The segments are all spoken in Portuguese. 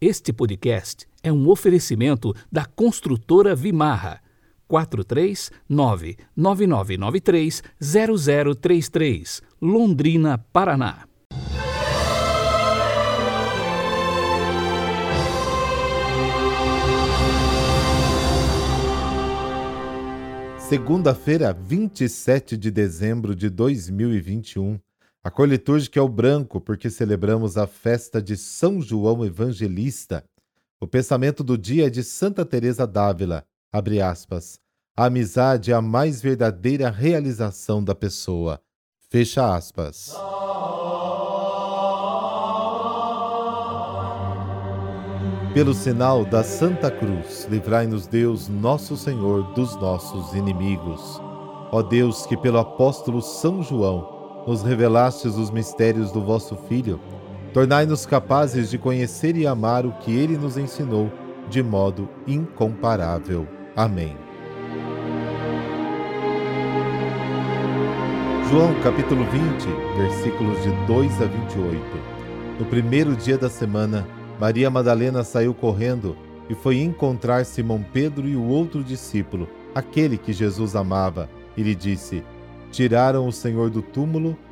Este podcast é um oferecimento da construtora Vimarra. 439-9993-0033, Londrina, Paraná. Segunda-feira, 27 de dezembro de 2021. A cor litúrgica é o branco, porque celebramos a festa de São João Evangelista. O pensamento do dia é de Santa Teresa d'Ávila, abre aspas. A amizade é a mais verdadeira realização da pessoa. Fecha aspas. Pelo sinal da Santa Cruz, livrai-nos Deus, nosso Senhor, dos nossos inimigos. Ó Deus, que pelo apóstolo São João nos revelastes os mistérios do vosso Filho, tornai-nos capazes de conhecer e amar o que ele nos ensinou de modo incomparável. Amém. João capítulo 20, versículos de 2 a 28. No primeiro dia da semana, Maria Madalena saiu correndo e foi encontrar Simão Pedro e o outro discípulo, aquele que Jesus amava, e lhe disse: Tiraram o Senhor do túmulo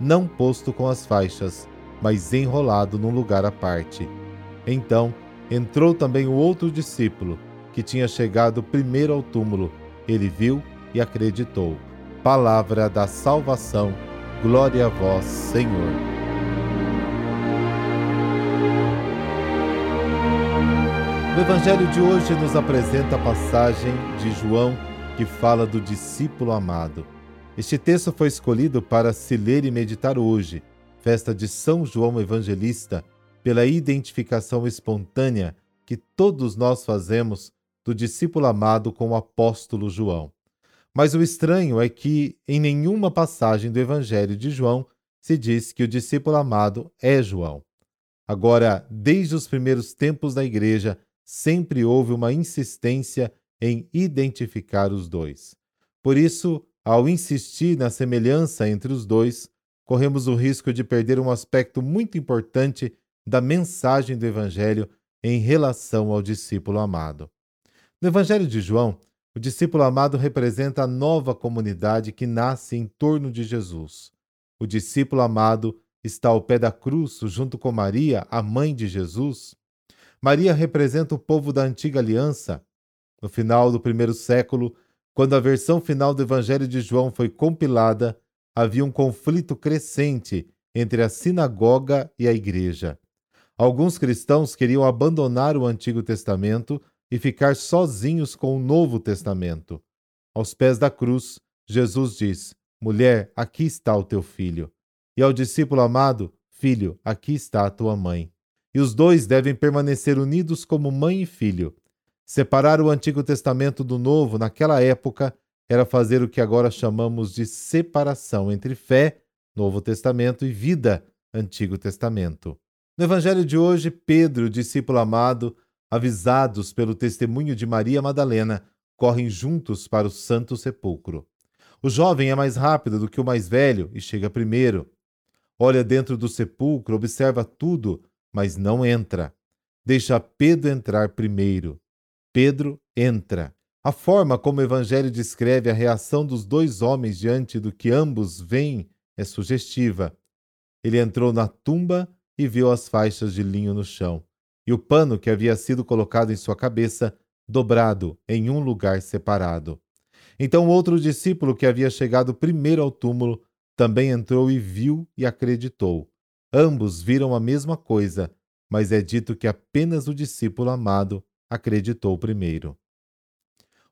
não posto com as faixas, mas enrolado num lugar à parte. Então entrou também o outro discípulo, que tinha chegado primeiro ao túmulo. Ele viu e acreditou. Palavra da salvação. Glória a vós, Senhor. O Evangelho de hoje nos apresenta a passagem de João que fala do discípulo amado. Este texto foi escolhido para se ler e meditar hoje, festa de São João Evangelista, pela identificação espontânea que todos nós fazemos do discípulo amado com o apóstolo João. Mas o estranho é que em nenhuma passagem do Evangelho de João se diz que o discípulo amado é João. Agora, desde os primeiros tempos da igreja, sempre houve uma insistência em identificar os dois. Por isso, ao insistir na semelhança entre os dois, corremos o risco de perder um aspecto muito importante da mensagem do Evangelho em relação ao discípulo amado. No Evangelho de João, o discípulo amado representa a nova comunidade que nasce em torno de Jesus. O discípulo amado está ao pé da cruz, junto com Maria, a mãe de Jesus, Maria representa o povo da antiga aliança. No final do primeiro século, quando a versão final do Evangelho de João foi compilada, havia um conflito crescente entre a sinagoga e a igreja. Alguns cristãos queriam abandonar o Antigo Testamento e ficar sozinhos com o Novo Testamento. Aos pés da cruz, Jesus diz: Mulher, aqui está o teu filho. E ao discípulo amado: Filho, aqui está a tua mãe e os dois devem permanecer unidos como mãe e filho. Separar o Antigo Testamento do Novo naquela época era fazer o que agora chamamos de separação entre fé, Novo Testamento, e vida, Antigo Testamento. No Evangelho de hoje, Pedro, discípulo amado, avisados pelo testemunho de Maria Madalena, correm juntos para o Santo Sepulcro. O jovem é mais rápido do que o mais velho e chega primeiro. Olha dentro do sepulcro, observa tudo, mas não entra. Deixa Pedro entrar primeiro. Pedro entra. A forma como o Evangelho descreve a reação dos dois homens diante do que ambos veem é sugestiva. Ele entrou na tumba e viu as faixas de linho no chão, e o pano que havia sido colocado em sua cabeça dobrado em um lugar separado. Então outro discípulo que havia chegado primeiro ao túmulo também entrou e viu e acreditou. Ambos viram a mesma coisa, mas é dito que apenas o discípulo amado acreditou primeiro.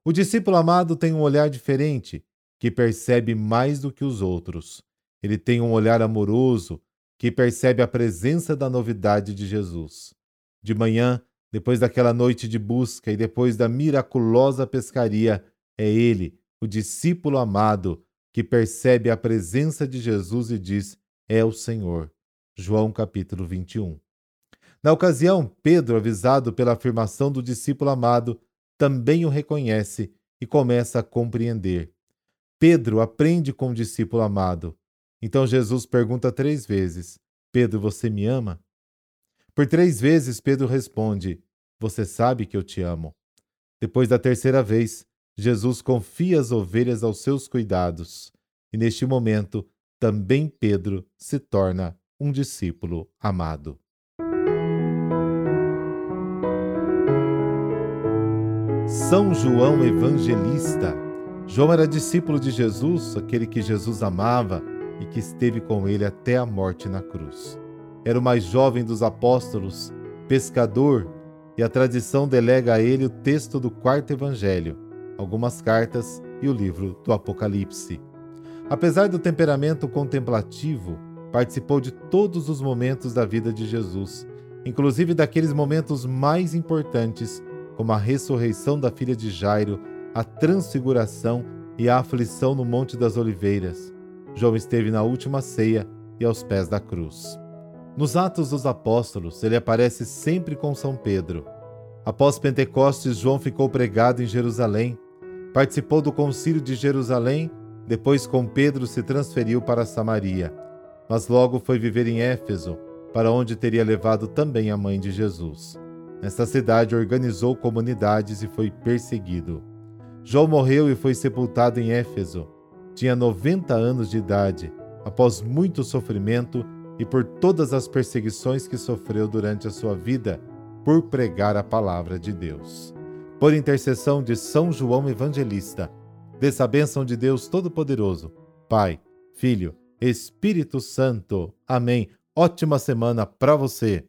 O discípulo amado tem um olhar diferente, que percebe mais do que os outros. Ele tem um olhar amoroso, que percebe a presença da novidade de Jesus. De manhã, Depois daquela noite de busca e depois da miraculosa pescaria, é ele, o discípulo amado, que percebe a presença de Jesus e diz: É o Senhor. João capítulo 21. Na ocasião, Pedro, avisado pela afirmação do discípulo amado, também o reconhece e começa a compreender. Pedro aprende com o discípulo amado. Então Jesus pergunta três vezes: Pedro, você me ama? Por três vezes Pedro responde: Você sabe que eu te amo. Depois da terceira vez, Jesus confia as ovelhas aos seus cuidados. E neste momento, também Pedro se torna um discípulo amado. São João Evangelista. João era discípulo de Jesus, aquele que Jesus amava e que esteve com ele até a morte na cruz. Era o mais jovem dos apóstolos, pescador, e a tradição delega a ele o texto do quarto evangelho, algumas cartas e o livro do Apocalipse. Apesar do temperamento contemplativo, participou de todos os momentos da vida de Jesus, inclusive daqueles momentos mais importantes, como a ressurreição da filha de Jairo, a transfiguração e a aflição no Monte das Oliveiras. João esteve na última ceia e aos pés da cruz. Nos Atos dos Apóstolos, ele aparece sempre com São Pedro. Após Pentecostes, João ficou pregado em Jerusalém, participou do Concílio de Jerusalém, depois com Pedro se transferiu para Samaria, mas logo foi viver em Éfeso, para onde teria levado também a mãe de Jesus. Nesta cidade organizou comunidades e foi perseguido. João morreu e foi sepultado em Éfeso. Tinha 90 anos de idade. Após muito sofrimento, e por todas as perseguições que sofreu durante a sua vida por pregar a palavra de Deus. Por intercessão de São João Evangelista, dessa bênção de Deus Todo-Poderoso, Pai, Filho, Espírito Santo. Amém. Ótima semana para você.